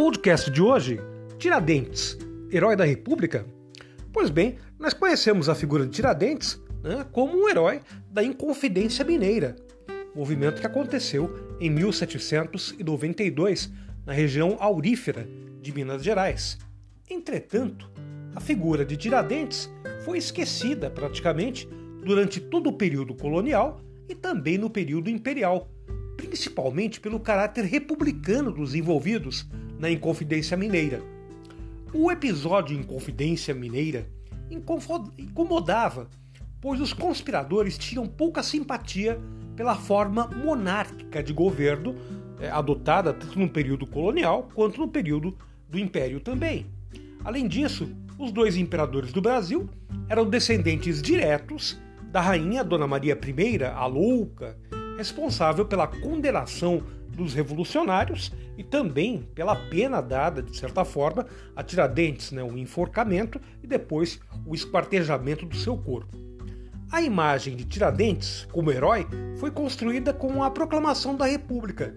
podcast de hoje, Tiradentes, herói da República? Pois bem, nós conhecemos a figura de Tiradentes né, como um herói da Inconfidência Mineira, movimento que aconteceu em 1792 na região aurífera de Minas Gerais. Entretanto, a figura de Tiradentes foi esquecida praticamente durante todo o período colonial e também no período imperial, principalmente pelo caráter republicano dos envolvidos na Inconfidência Mineira. O episódio Inconfidência Mineira incomodava, pois os conspiradores tinham pouca simpatia pela forma monárquica de governo é, adotada tanto no período colonial quanto no período do Império também. Além disso, os dois imperadores do Brasil eram descendentes diretos da rainha Dona Maria I, a Louca, responsável pela condenação dos revolucionários e também pela pena dada, de certa forma, a Tiradentes, né, o enforcamento e depois o esquartejamento do seu corpo. A imagem de Tiradentes como herói foi construída com a proclamação da República.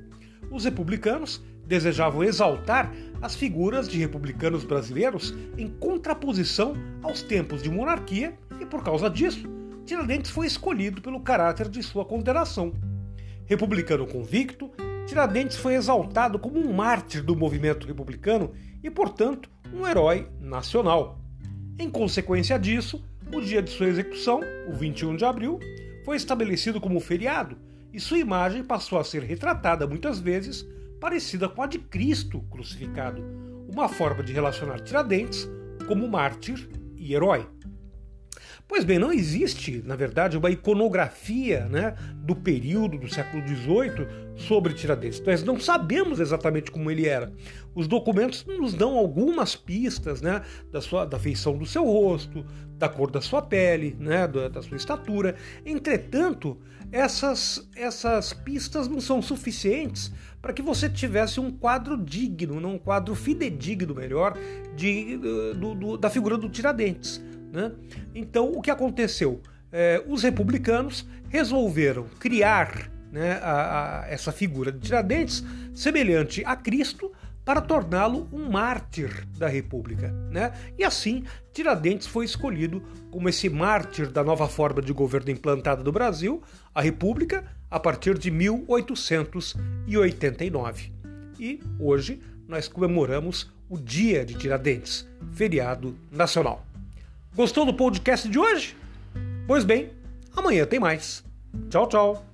Os republicanos desejavam exaltar as figuras de republicanos brasileiros em contraposição aos tempos de monarquia e, por causa disso, Tiradentes foi escolhido pelo caráter de sua condenação. Republicano convicto, Tiradentes foi exaltado como um mártir do movimento republicano e, portanto, um herói nacional. Em consequência disso, o dia de sua execução, o 21 de abril, foi estabelecido como feriado e sua imagem passou a ser retratada muitas vezes parecida com a de Cristo crucificado, uma forma de relacionar Tiradentes como mártir e herói. Pois bem, não existe, na verdade, uma iconografia né, do período do século XVIII sobre Tiradentes. Nós não sabemos exatamente como ele era. Os documentos nos dão algumas pistas né, da, sua, da feição do seu rosto, da cor da sua pele, né, da, da sua estatura. Entretanto, essas, essas pistas não são suficientes para que você tivesse um quadro digno, um quadro fidedigno, melhor, de, do, do, da figura do Tiradentes. Né? Então, o que aconteceu? É, os republicanos resolveram criar né, a, a, essa figura de Tiradentes semelhante a Cristo para torná-lo um mártir da República. Né? E assim, Tiradentes foi escolhido como esse mártir da nova forma de governo implantada no Brasil, a República, a partir de 1889. E hoje nós comemoramos o Dia de Tiradentes, feriado nacional. Gostou do podcast de hoje? Pois bem, amanhã tem mais. Tchau, tchau.